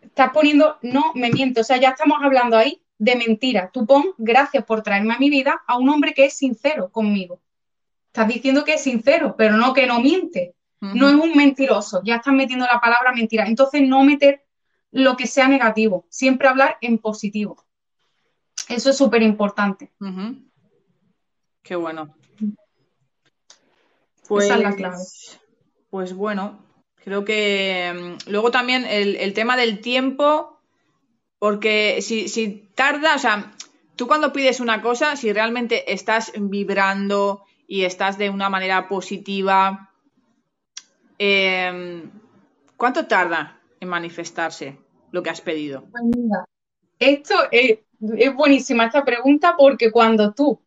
Estás poniendo no me miente. O sea, ya estamos hablando ahí de mentira. Tú pon gracias por traerme a mi vida a un hombre que es sincero conmigo. Estás diciendo que es sincero, pero no que no miente. No es un mentiroso. Ya estás metiendo la palabra mentira. Entonces, no meter lo que sea negativo. Siempre hablar en positivo. Eso es súper importante. Qué bueno. Pues, Esa es la clave. Pues bueno, creo que mm, luego también el, tema del tiempo, porque si, si tarda, o sea, tú cuando pides una cosa, si realmente estás vibrando y estás de una manera positiva, em, ¿cuánto tarda en manifestarse lo que has pedido? Pues esto es, buenísima esta pregunta porque cuando tú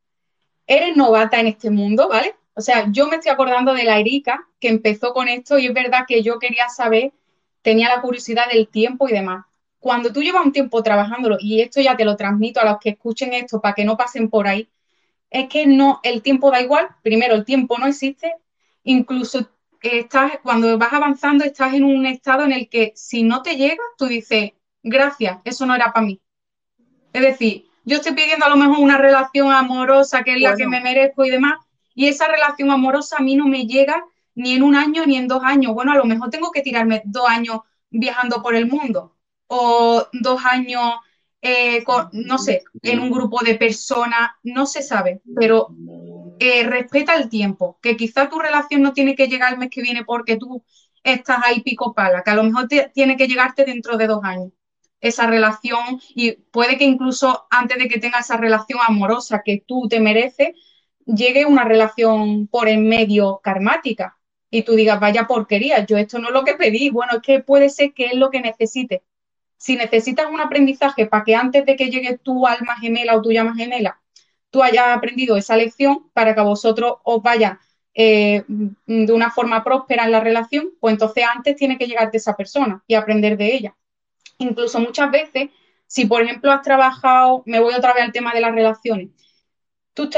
eres novata en este mundo, ¿vale? O sea, yo me estoy acordando de la Erika que empezó con esto y es verdad que yo quería saber, tenía la curiosidad del tiempo y demás. Cuando tú llevas un tiempo trabajándolo, y esto ya te lo transmito a los que escuchen esto para que no pasen por ahí, es que no, el tiempo da igual, primero el tiempo no existe, incluso estás, cuando vas avanzando estás en un estado en el que si no te llega, tú dices, gracias, eso no era para mí. Es decir, yo estoy pidiendo a lo mejor una relación amorosa que es la que me merezco y demás, y esa relación amorosa a mí no me llega ni en un año ni en dos años. Bueno, a lo mejor tengo que tirarme dos años viajando por el mundo o dos años eh, no sé, en un grupo de personas, no se sabe, pero respeta el tiempo, que quizá tu relación no tiene que llegar el mes que viene porque tú estás ahí pico pala, que a lo mejor tiene que llegarte dentro de dos años. Esa relación y puede que incluso antes de que tengas esa relación amorosa que tú te mereces, llegue una relación por en medio karmática. Y tú digas, vaya porquería, yo esto no es lo que pedí, bueno, es que puede ser que es lo que necesites. Si necesitas un aprendizaje para que antes de que llegue tu alma gemela o tu llama gemela, tú hayas aprendido esa lección para que vosotros os vaya eh, de una forma próspera en la relación, pues entonces antes tiene que llegarte esa persona y aprender de ella. Incluso muchas veces, si por ejemplo has trabajado, me voy otra vez al tema de las relaciones, tú,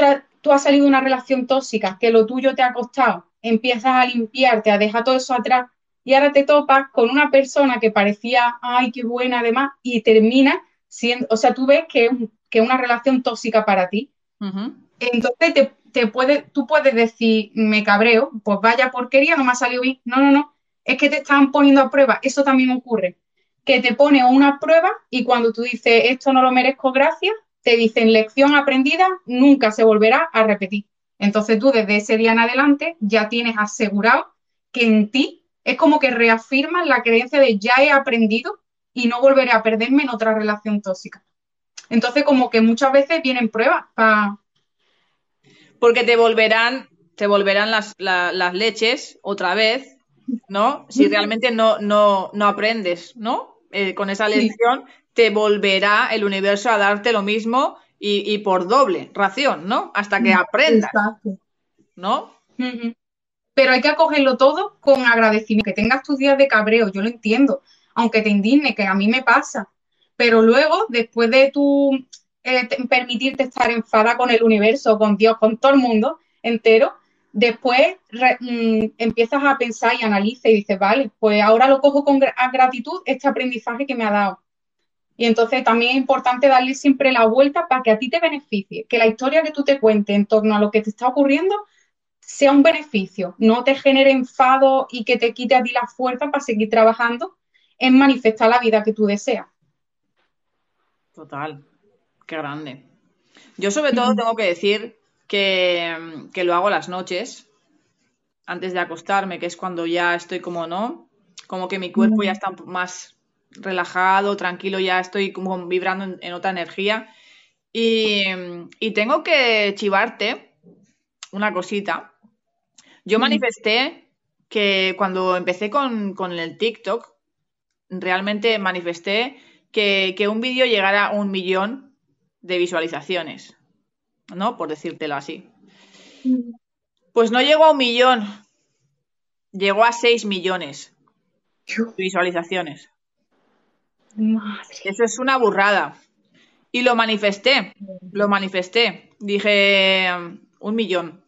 has salido de una relación tóxica, que lo tuyo te ha costado, empiezas a limpiarte, a dejar todo eso atrás y ahora te topas con una persona que parecía, ay, qué buena además, y termina siendo, o sea, tú ves que es que una relación tóxica para ti. Entonces te, tú puedes decir, me cabreo, pues vaya porquería, no me ha salido bien. No, no, no, es que te están poniendo a prueba, eso también ocurre, que te pone una prueba y cuando tú dices, esto no lo merezco, gracias, te dicen lección aprendida, nunca se volverá a repetir. Entonces tú desde ese día en adelante ya tienes asegurado que en ti es como que reafirman la creencia de ya he aprendido y no volveré a perderme en otra relación tóxica. Entonces, como que muchas veces vienen pruebas para... Porque te volverán, te volverán las, leches otra vez, ¿no? Si realmente no, no, no aprendes, ¿no? Eh, con esa lección, te volverá el universo a darte lo mismo y, por doble ración, ¿no? Hasta que aprendas. ¿No? pero hay que acogerlo todo con agradecimiento. Que tengas tus días de cabreo, yo lo entiendo, aunque te indigne, que a mí me pasa. Pero luego, después de tu eh, permitirte estar enfada con el universo, con Dios, con todo el mundo entero, después mm, empiezas a pensar y analizas y dices, vale, pues ahora lo cojo con gratitud este aprendizaje que me ha dado. Y entonces también es importante darle siempre la vuelta para que a ti te beneficie, que la historia que tú te cuentes en torno a lo que te está ocurriendo sea un beneficio, no te genere enfado y que te quite a ti la fuerza para seguir trabajando en manifestar la vida que tú deseas. Total, qué grande. Yo sobre todo tengo que decir que, que, lo hago las noches, antes de acostarme, que es cuando ya estoy como, ¿no? como que mi cuerpo ya está más relajado, tranquilo, ya estoy como vibrando en, otra energía. Y, tengo que chivarte una cosita. Yo manifesté que cuando empecé con, el TikTok, realmente manifesté que, que un vídeo llegara a un millón de visualizaciones, ¿no? Por decírtelo así. Pues no llegó a un millón, llegó a 6 millones de visualizaciones. Eso es una burrada. Y lo manifesté, lo manifesté. Dije, un millón.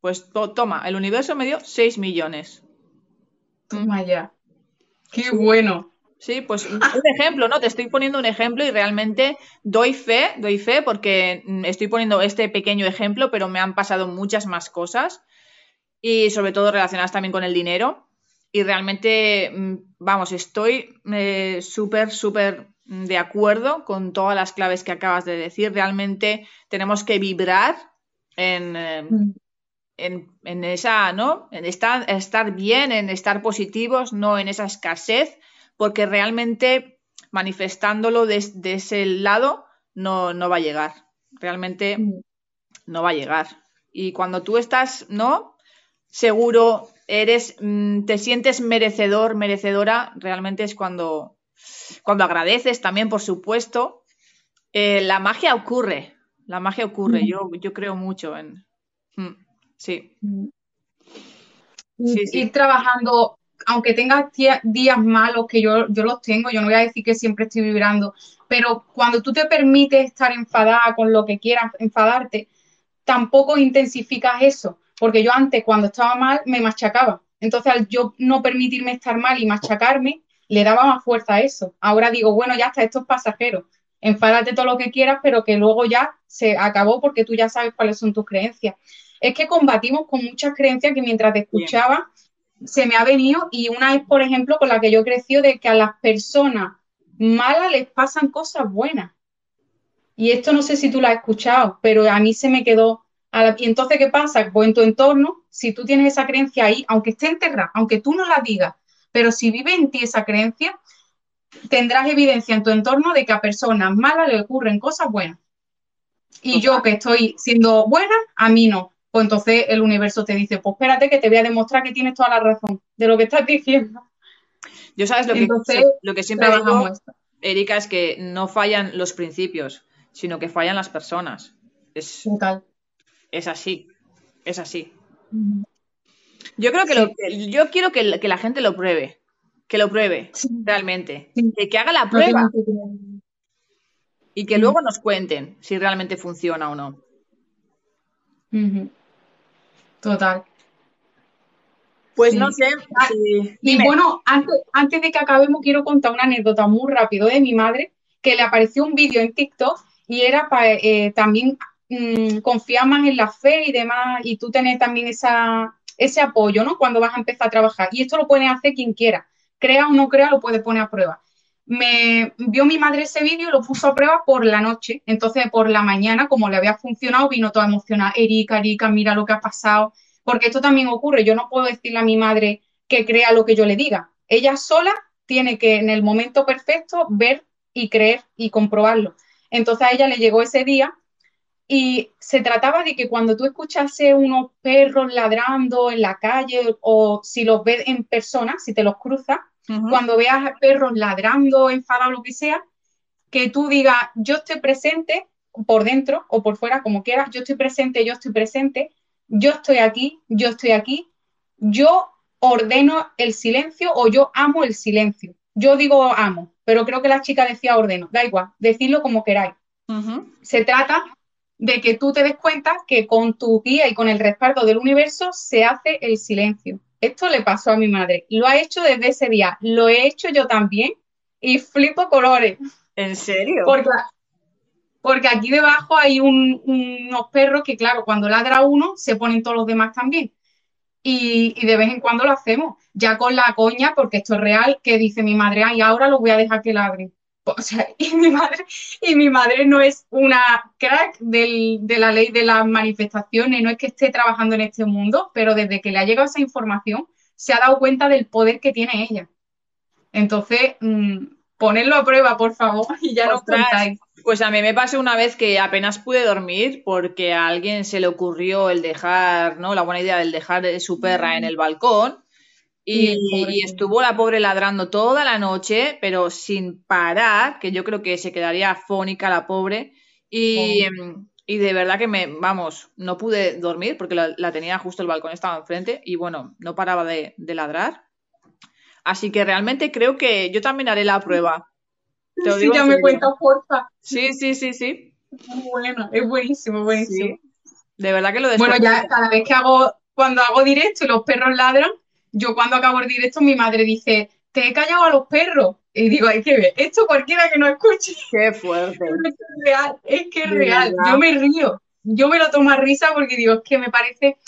Pues toma, el universo me dio 6 millones. Toma ya. Qué bueno. Sí, pues <laughs> un ejemplo, ¿no? Te estoy poniendo un ejemplo y realmente doy fe, doy fe porque mm, estoy poniendo este pequeño ejemplo, pero me han pasado muchas más cosas y sobre todo relacionadas también con el dinero. Y realmente, mm, vamos, estoy eh, súper, súper de acuerdo con todas las claves que acabas de decir. Realmente tenemos que vibrar en, eh, mm. en, esa, ¿no? En estar, estar bien, en estar positivos, no en esa escasez porque realmente manifestándolo desde ese lado no, no va a llegar. Realmente mm. no va a llegar. Y cuando tú estás, ¿no? Seguro, eres, mm, te sientes merecedor, merecedora, realmente es cuando, cuando agradeces también, por supuesto. Eh, la magia ocurre, la magia ocurre. Mm. Yo, yo creo mucho en. Sí. Sí, sí. Ir trabajando aunque tengas días malos, que yo, yo los tengo, yo no voy a decir que siempre estoy vibrando, pero cuando tú te permites estar enfadada con lo que quieras, enfadarte, tampoco intensificas eso, porque yo antes cuando estaba mal me machacaba. Entonces al yo no permitirme estar mal y machacarme, le daba más fuerza a eso. Ahora digo, bueno, ya está, esto es pasajero. Enfádate todo lo que quieras, pero que luego ya se acabó porque tú ya sabes cuáles son tus creencias. Es que combatimos con muchas creencias que mientras te escuchaba, se me ha venido y una es, por ejemplo, con la que yo crecí de que a las personas malas les pasan cosas buenas. Y esto no sé si tú lo has escuchado, pero a mí se me quedó. Y entonces, ¿qué pasa? Pues en tu entorno, si tú tienes esa creencia ahí, aunque esté enterrada, aunque tú no la digas, pero si vive en ti esa creencia, tendrás evidencia en tu entorno de que a personas malas le ocurren cosas buenas. Y yo que estoy siendo buena, a mí no pues entonces el universo te dice, pues espérate que te voy a demostrar que tienes toda la razón de lo que estás diciendo. Yo sabes lo, que, lo que siempre digo, Erika, es que no fallan los principios, sino que fallan las personas. Es, es así, es así. Yo creo que, lo, yo quiero que, la gente lo pruebe, que lo pruebe realmente, que, haga la prueba. y que luego nos cuenten si realmente funciona o no. Total. Pues no sé. Ah, y bueno, antes, de que acabemos, quiero contar una anécdota muy rápido de mi madre, que le apareció un vídeo en TikTok y era para eh, también mm, confiar más en la fe y demás, y tú tener también esa, ese apoyo, ¿no? Cuando vas a empezar a trabajar. Y esto lo puede hacer quien quiera. Crea o no crea, lo puede poner a prueba. Me vio mi madre ese vídeo y lo puso a prueba por la noche. Entonces, por la mañana, como le había funcionado, vino toda emocionada. Erika, Erika, mira lo que ha pasado. Porque esto también ocurre. Yo no puedo decirle a mi madre que crea lo que yo le diga. Ella sola tiene que, en el momento perfecto, ver y creer y comprobarlo. Entonces a ella le llegó ese día y se trataba de que cuando tú escuchase unos perros ladrando en la calle o si los ves en persona, si te los cruzas, cuando veas perros ladrando, enfadados, lo que sea, que tú digas, yo estoy presente por dentro o por fuera, como quieras, yo estoy presente, yo estoy presente, yo estoy aquí, yo estoy aquí, yo ordeno el silencio o yo amo el silencio. Yo digo amo, pero creo que la chica decía ordeno, da igual, decidlo como queráis. Se trata de que tú te des cuenta que con tu guía y con el respaldo del universo se hace el silencio. Esto le pasó a mi madre. Lo ha hecho desde ese día. Lo he hecho yo también y flipo colores. ¿En serio? Porque, aquí debajo hay unos perros que, claro, cuando ladra uno, se ponen todos los demás también. Y, y, de vez en cuando lo hacemos, ya con la coña, porque esto es real, que dice mi madre, ay, ahora lo voy a dejar que ladren. O sea, <laughs> y mi madre, y mi madre no es una crack de la ley de las manifestaciones, no es que esté trabajando en este mundo, pero desde que le ha llegado esa información, se ha dado cuenta del poder que tiene ella. Entonces, mm, ponedlo a prueba, por favor, <laughs> y ya nos contáis. Pues a mí me pasó una vez que apenas pude dormir porque a alguien se le ocurrió el dejar, ¿no? La buena idea del dejar su perra en el balcón. Y, y, estuvo la pobre ladrando toda la noche, pero sin parar, que yo creo que se quedaría afónica la pobre. Y, em, y de verdad que me, vamos, no pude dormir porque la, tenía justo el balcón, estaba enfrente y bueno, no paraba de, ladrar. Así que realmente creo que yo también haré la prueba. sí, ya me cuenta, porfa. Sí, sí, sí, sí. Bueno, es buenísimo, buenísimo. De verdad que lo Bueno, ya cada vez que hago, cuando hago directo y los perros ladran, yo cuando acabo el directo, mi madre dice, te he callado a los perros. Y digo, hay que ver, esto cualquiera que no escuche. Qué fuerte. Es <laughs> que es real, es que es real. Yo me río, yo me lo tomo a risa porque digo, es que me parece,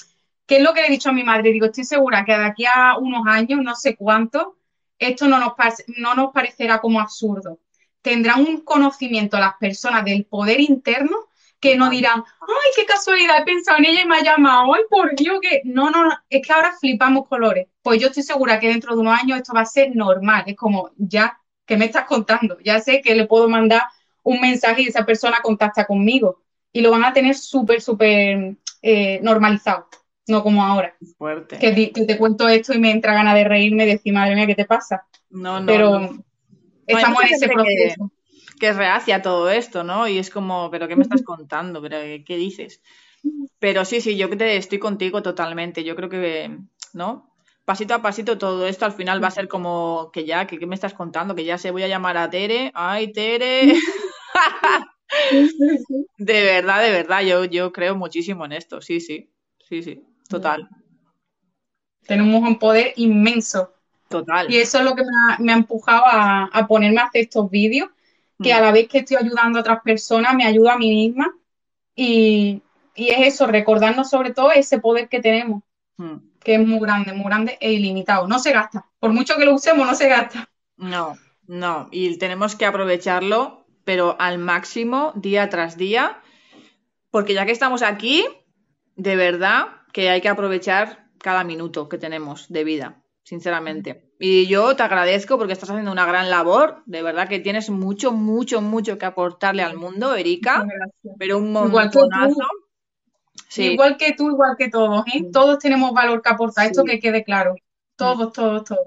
¿qué es lo que le he dicho a mi madre? Digo, estoy segura que de aquí a unos años, no sé cuánto, esto no nos, no nos parecerá como absurdo. Tendrán un conocimiento las personas del poder interno que no dirán, ay, qué casualidad, he pensado en ella y me ha llamado, ay, por Dios, que no, no, no, es que ahora flipamos colores. Pues yo estoy segura que dentro de unos años esto va a ser normal, es como, ya, ¿qué me estás contando? Ya sé que le puedo mandar un mensaje y esa persona contacta conmigo y lo van a tener súper, súper eh, normalizado, no como ahora. Fuerte. Que, te cuento esto y me entra ganas de reírme y decir, madre mía, ¿qué te pasa? No, no. Pero estamos en ese proceso que es reacia todo esto, ¿no? Y es como, pero ¿qué me estás contando? ¿Pero qué dices? Pero sí, sí, yo te estoy contigo totalmente. Yo creo que, ¿no? Pasito a pasito todo esto al final va a ser como que ya, que qué me estás contando, que ya se voy a llamar a Tere. Ay, Tere. <laughs> de verdad, de verdad, yo, yo creo muchísimo en esto. Sí, sí, sí, sí, total. Tenemos un poder inmenso. Total. Y eso es lo que me ha, empujado a, a ponerme a hacer estos vídeos que a la vez que estoy ayudando a otras personas, me ayuda a mí misma. Y, es eso, recordarnos sobre todo ese poder que tenemos, hmm. que es muy grande, muy grande e ilimitado. No se gasta. Por mucho que lo usemos, no se gasta. No, no. Y tenemos que aprovecharlo, pero al máximo, día tras día. Porque ya que estamos aquí, de verdad que hay que aprovechar cada minuto que tenemos de vida, sinceramente. Y yo te agradezco porque estás haciendo una gran labor. De verdad que tienes mucho, mucho, mucho que aportarle al mundo, Erika. Pero un montonazo. Igual que tú, igual que todos, ¿eh? Todos tenemos valor que aportar, esto que quede claro. Todos, todos, todos.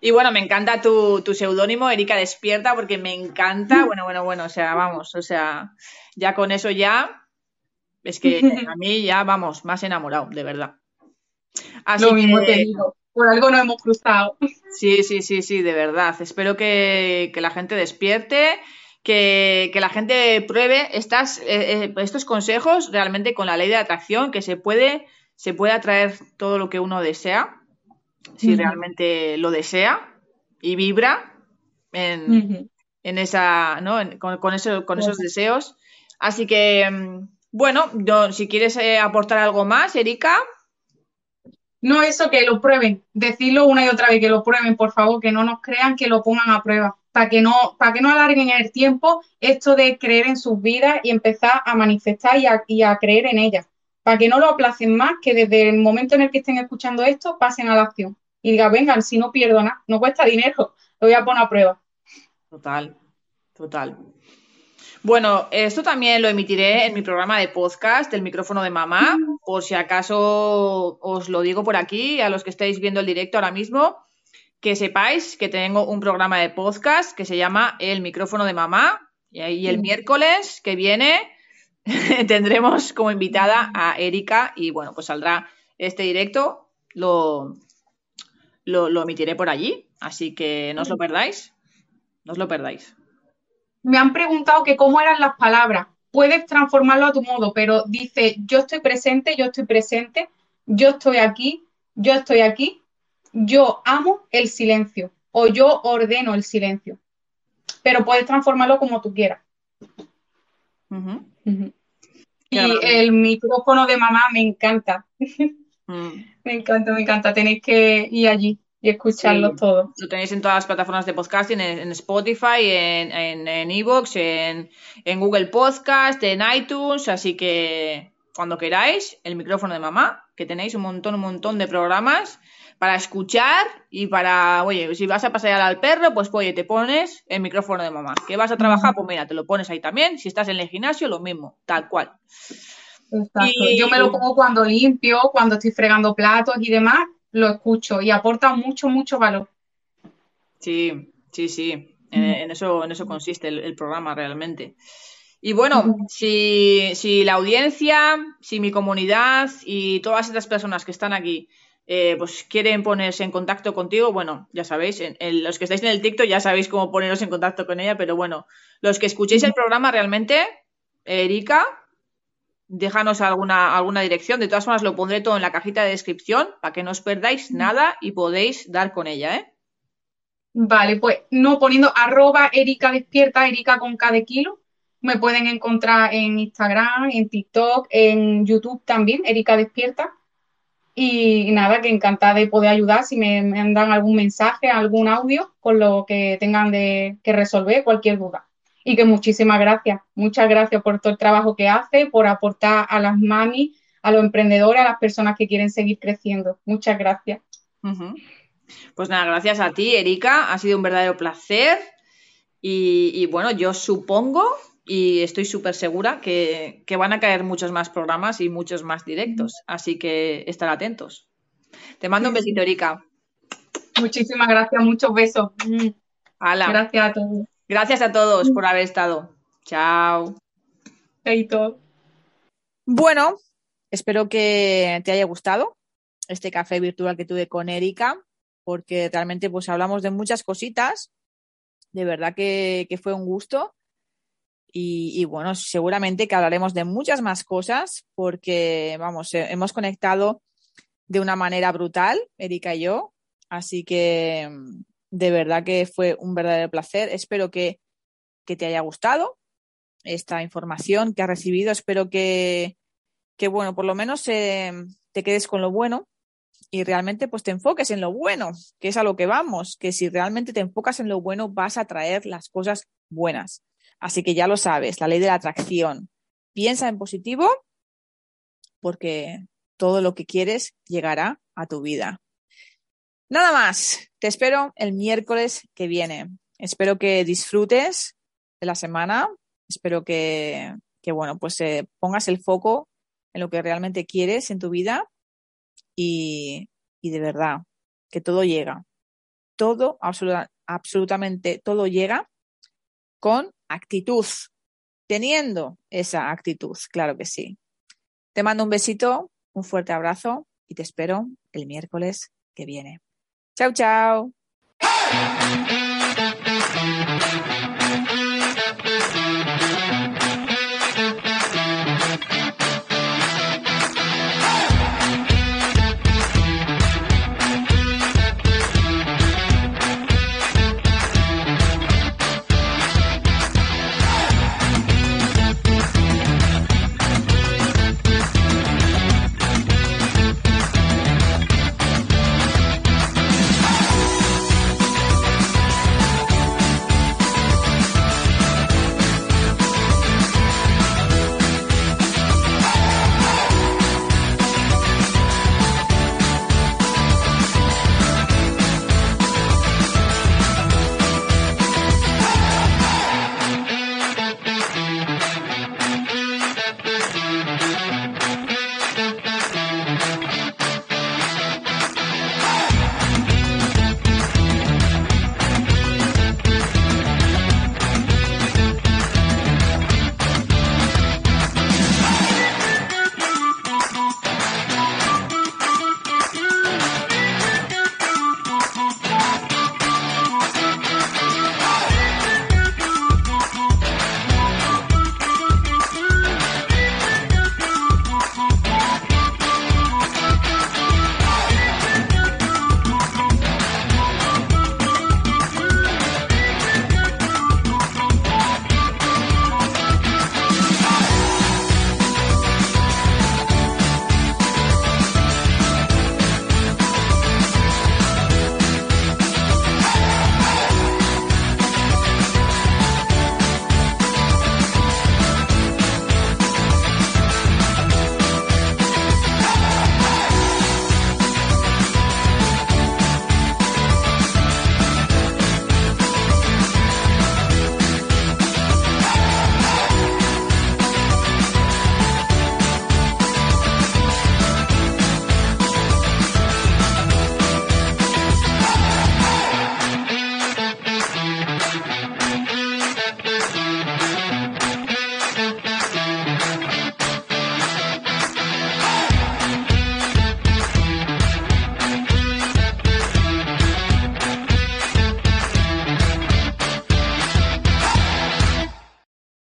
Y bueno, me encanta tu, tu seudónimo, Erika Despierta, porque me encanta. Bueno, bueno, bueno, o sea, vamos, o sea, ya con eso ya, es que <laughs> a mí ya, vamos, más enamorado, de verdad. Así Lo mismo te digo por algo no hemos cruzado. Sí, sí, sí, sí, de verdad. Espero que, la gente despierte, que, la gente pruebe estas, eh, eh, estos consejos realmente con la ley de atracción, que se puede, se puede atraer todo lo que uno desea, si realmente lo desea y vibra en, esa, ¿no? con, con, esos deseos. Así que, mm, bueno, yo, si quieres eh, aportar algo más, Erika. No eso, que lo prueben, decirlo una y otra vez, que lo prueben, por favor, que no nos crean, que lo pongan a prueba, para que no, para que no alarguen el tiempo esto de creer en sus vidas y empezar a manifestar y a, creer en ellas, para que no lo aplacen más, que desde el momento en el que estén escuchando esto, pasen a la acción y digan, vengan, si no pierdo nada, no cuesta dinero, lo voy a poner a prueba. Total, total. Bueno, esto también lo emitiré en mi programa de podcast, El micrófono de mamá, por si acaso os lo digo por aquí, a los que estáis viendo el directo ahora mismo, que sepáis que tengo un programa de podcast que se llama El micrófono de mamá, y ahí el miércoles que viene <laughs> tendremos como invitada a Erika y bueno, pues saldrá este directo, lo, lo, lo emitiré por allí, así que no os lo perdáis, no os lo perdáis me han preguntado que cómo eran las palabras. Puedes transformarlo a tu modo, pero dice, yo estoy presente, yo estoy presente, yo estoy aquí, yo estoy aquí, yo amo el silencio o yo ordeno el silencio. Pero puedes transformarlo como tú quieras. Y el micrófono de mamá me encanta. Mm. <laughs> me encanta, me encanta. Tenéis que ir allí y escucharlo todo. Lo tenéis en todas las plataformas de podcasting, en, Spotify, en, en, en Evox, en, en Google Podcast, en iTunes, así que cuando queráis, el micrófono de mamá, que tenéis un montón, un montón de programas para escuchar y para, oye, si vas a pasear al perro, pues oye, te pones el micrófono de mamá. ¿Que vas a trabajar? Pues mira, te lo pones ahí también. Si estás en el gimnasio, lo mismo, tal cual. Y... Yo me lo pongo cuando limpio, cuando estoy fregando platos y demás, lo escucho y aporta mucho, mucho valor. Sí, sí, sí. En, eso, en eso consiste el, programa realmente. Y bueno, si, si, la audiencia, si mi comunidad y todas estas personas que están aquí eh, pues quieren ponerse en contacto contigo, bueno, ya sabéis, los que estáis en el TikTok ya sabéis cómo poneros en contacto con ella, pero bueno, los que escuchéis el programa realmente, Erika, déjanos alguna, alguna dirección. De todas formas, lo pondré todo en la cajita de descripción para que no os perdáis nada y podéis dar con ella, ¿eh? Vale, pues no poniendo arroba Erika despierta, Erika con cada kilo. Me pueden encontrar en Instagram, en TikTok, en YouTube también, Erika despierta. Y nada, que encantada de poder ayudar si me mandan algún mensaje, algún audio con lo que tengan de, que resolver, cualquier duda y que muchísimas gracias, muchas gracias por todo el trabajo que hace, por aportar a las mami, a los emprendedores, a las personas que quieren seguir creciendo. Muchas gracias. Pues nada, gracias a ti, Erika. Ha sido un verdadero placer. Y, bueno, yo supongo y estoy súper segura que, que, van a caer muchos más programas y muchos más directos. Así que estar atentos. Te mando un besito, Erika. Muchísimas gracias, muchos besos. Gracias a todos. Gracias a todos por haber estado. Chao. Chaito. Bueno, espero que te haya gustado este café virtual que tuve con Erika, porque realmente pues hablamos de muchas cositas. De verdad que, fue un gusto. Y, bueno, seguramente que hablaremos de muchas más cosas porque, vamos, eh, hemos conectado de una manera brutal, Erika y yo. Así que de verdad que fue un verdadero placer. Espero que, te haya gustado esta información que has recibido. Espero que, que bueno, por lo menos eh, te quedes con lo bueno y realmente pues te enfoques en lo bueno, que es a lo que vamos, que si realmente te enfocas en lo bueno vas a traer las cosas buenas. Así que ya lo sabes, la ley de la atracción. Piensa en positivo porque todo lo que quieres llegará a tu vida. Nada más, te espero el miércoles que viene. Espero que disfrutes de la semana, espero que, bueno, pues eh, pongas el foco en lo que realmente quieres en tu vida y, de verdad, que todo llega. Todo, absolutamente todo llega con actitud, teniendo esa actitud, claro que sí. Te mando un besito, un fuerte abrazo y te espero el miércoles que viene. Chao, chao.